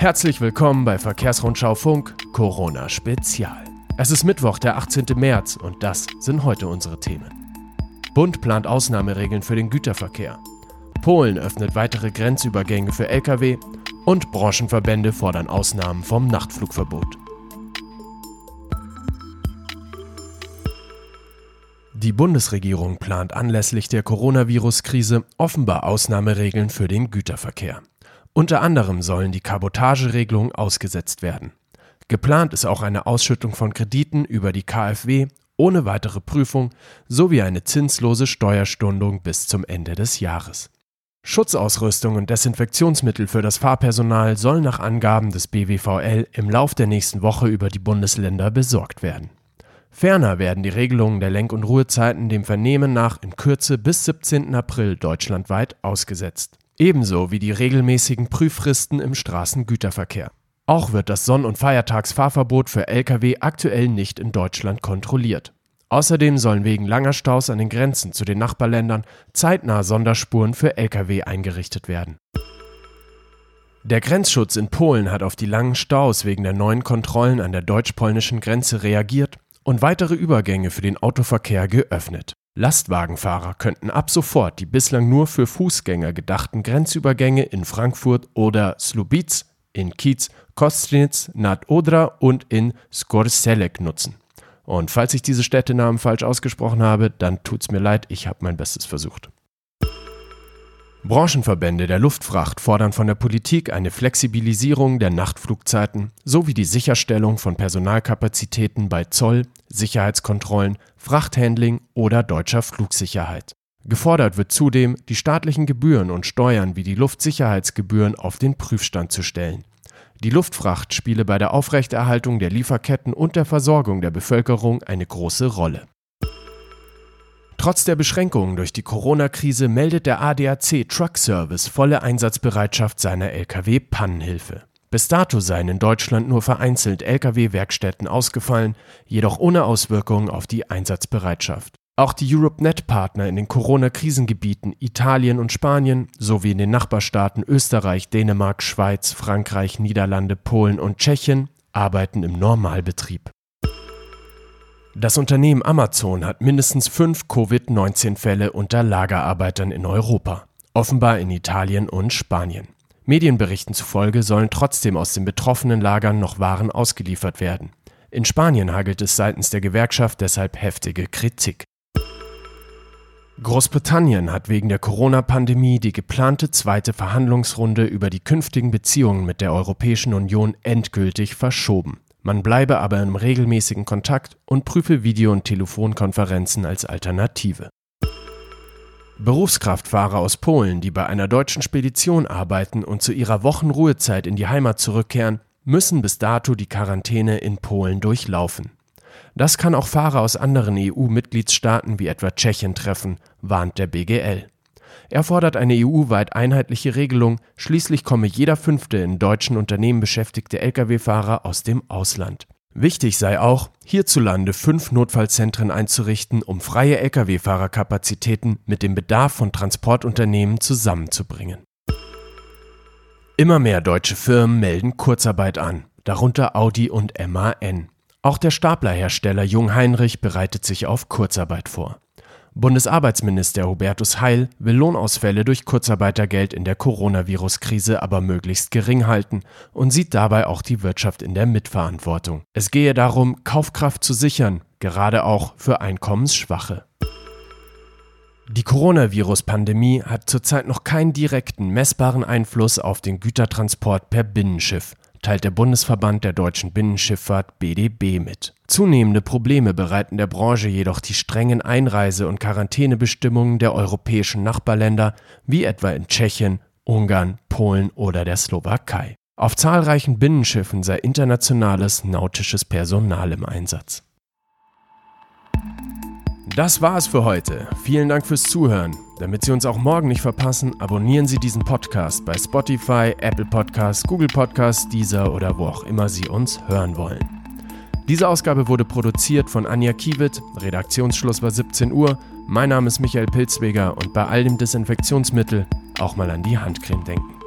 Herzlich willkommen bei Verkehrsrundschau Funk Corona Spezial. Es ist Mittwoch, der 18. März und das sind heute unsere Themen. Bund plant Ausnahmeregeln für den Güterverkehr. Polen öffnet weitere Grenzübergänge für Lkw und Branchenverbände fordern Ausnahmen vom Nachtflugverbot. Die Bundesregierung plant anlässlich der Coronavirus-Krise offenbar Ausnahmeregeln für den Güterverkehr. Unter anderem sollen die Kabotageregelungen ausgesetzt werden. Geplant ist auch eine Ausschüttung von Krediten über die KfW ohne weitere Prüfung sowie eine zinslose Steuerstundung bis zum Ende des Jahres. Schutzausrüstung und Desinfektionsmittel für das Fahrpersonal sollen nach Angaben des BWVL im Lauf der nächsten Woche über die Bundesländer besorgt werden. Ferner werden die Regelungen der Lenk- und Ruhezeiten dem Vernehmen nach in Kürze bis 17. April deutschlandweit ausgesetzt ebenso wie die regelmäßigen Prüffristen im Straßengüterverkehr. Auch wird das Sonn- und Feiertagsfahrverbot für Lkw aktuell nicht in Deutschland kontrolliert. Außerdem sollen wegen langer Staus an den Grenzen zu den Nachbarländern zeitnah Sonderspuren für Lkw eingerichtet werden. Der Grenzschutz in Polen hat auf die langen Staus wegen der neuen Kontrollen an der deutsch-polnischen Grenze reagiert und weitere Übergänge für den Autoverkehr geöffnet. Lastwagenfahrer könnten ab sofort die bislang nur für Fußgänger gedachten Grenzübergänge in Frankfurt oder Slubic, in Kiez, Kostnitz, Nad Odra und in Skorselek nutzen. Und falls ich diese Städtenamen falsch ausgesprochen habe, dann tut's mir leid, ich habe mein Bestes versucht. Branchenverbände der Luftfracht fordern von der Politik eine Flexibilisierung der Nachtflugzeiten sowie die Sicherstellung von Personalkapazitäten bei Zoll, Sicherheitskontrollen, Frachthandling oder deutscher Flugsicherheit. Gefordert wird zudem, die staatlichen Gebühren und Steuern wie die Luftsicherheitsgebühren auf den Prüfstand zu stellen. Die Luftfracht spiele bei der Aufrechterhaltung der Lieferketten und der Versorgung der Bevölkerung eine große Rolle. Trotz der Beschränkungen durch die Corona-Krise meldet der ADAC Truck Service volle Einsatzbereitschaft seiner Lkw-Pannenhilfe. Bis dato seien in Deutschland nur vereinzelt Lkw-Werkstätten ausgefallen, jedoch ohne Auswirkungen auf die Einsatzbereitschaft. Auch die EuropeNet-Partner in den Corona-Krisengebieten Italien und Spanien sowie in den Nachbarstaaten Österreich, Dänemark, Schweiz, Frankreich, Niederlande, Polen und Tschechien arbeiten im Normalbetrieb. Das Unternehmen Amazon hat mindestens fünf Covid-19-Fälle unter Lagerarbeitern in Europa, offenbar in Italien und Spanien. Medienberichten zufolge sollen trotzdem aus den betroffenen Lagern noch Waren ausgeliefert werden. In Spanien hagelt es seitens der Gewerkschaft deshalb heftige Kritik. Großbritannien hat wegen der Corona-Pandemie die geplante zweite Verhandlungsrunde über die künftigen Beziehungen mit der Europäischen Union endgültig verschoben. Man bleibe aber im regelmäßigen Kontakt und prüfe Video- und Telefonkonferenzen als Alternative. Berufskraftfahrer aus Polen, die bei einer deutschen Spedition arbeiten und zu ihrer Wochenruhezeit in die Heimat zurückkehren, müssen bis dato die Quarantäne in Polen durchlaufen. Das kann auch Fahrer aus anderen EU-Mitgliedstaaten wie etwa Tschechien treffen, warnt der BGL. Er fordert eine EU-weit einheitliche Regelung, schließlich komme jeder fünfte in deutschen Unternehmen beschäftigte Lkw-Fahrer aus dem Ausland. Wichtig sei auch, hierzulande fünf Notfallzentren einzurichten, um freie Lkw-Fahrerkapazitäten mit dem Bedarf von Transportunternehmen zusammenzubringen. Immer mehr deutsche Firmen melden Kurzarbeit an, darunter Audi und MAN. Auch der Staplerhersteller Jung Heinrich bereitet sich auf Kurzarbeit vor. Bundesarbeitsminister Hubertus Heil will Lohnausfälle durch Kurzarbeitergeld in der Coronavirus-Krise aber möglichst gering halten und sieht dabei auch die Wirtschaft in der Mitverantwortung. Es gehe darum, Kaufkraft zu sichern, gerade auch für Einkommensschwache. Die Coronavirus-Pandemie hat zurzeit noch keinen direkten, messbaren Einfluss auf den Gütertransport per Binnenschiff teilt der Bundesverband der deutschen Binnenschifffahrt BDB mit. Zunehmende Probleme bereiten der Branche jedoch die strengen Einreise- und Quarantänebestimmungen der europäischen Nachbarländer, wie etwa in Tschechien, Ungarn, Polen oder der Slowakei. Auf zahlreichen Binnenschiffen sei internationales nautisches Personal im Einsatz. Das war es für heute. Vielen Dank fürs Zuhören. Damit Sie uns auch morgen nicht verpassen, abonnieren Sie diesen Podcast bei Spotify, Apple Podcasts, Google Podcasts, Deezer oder wo auch immer Sie uns hören wollen. Diese Ausgabe wurde produziert von Anja Kiewit, Redaktionsschluss war 17 Uhr. Mein Name ist Michael Pilzweger und bei all dem Desinfektionsmittel auch mal an die Handcreme denken.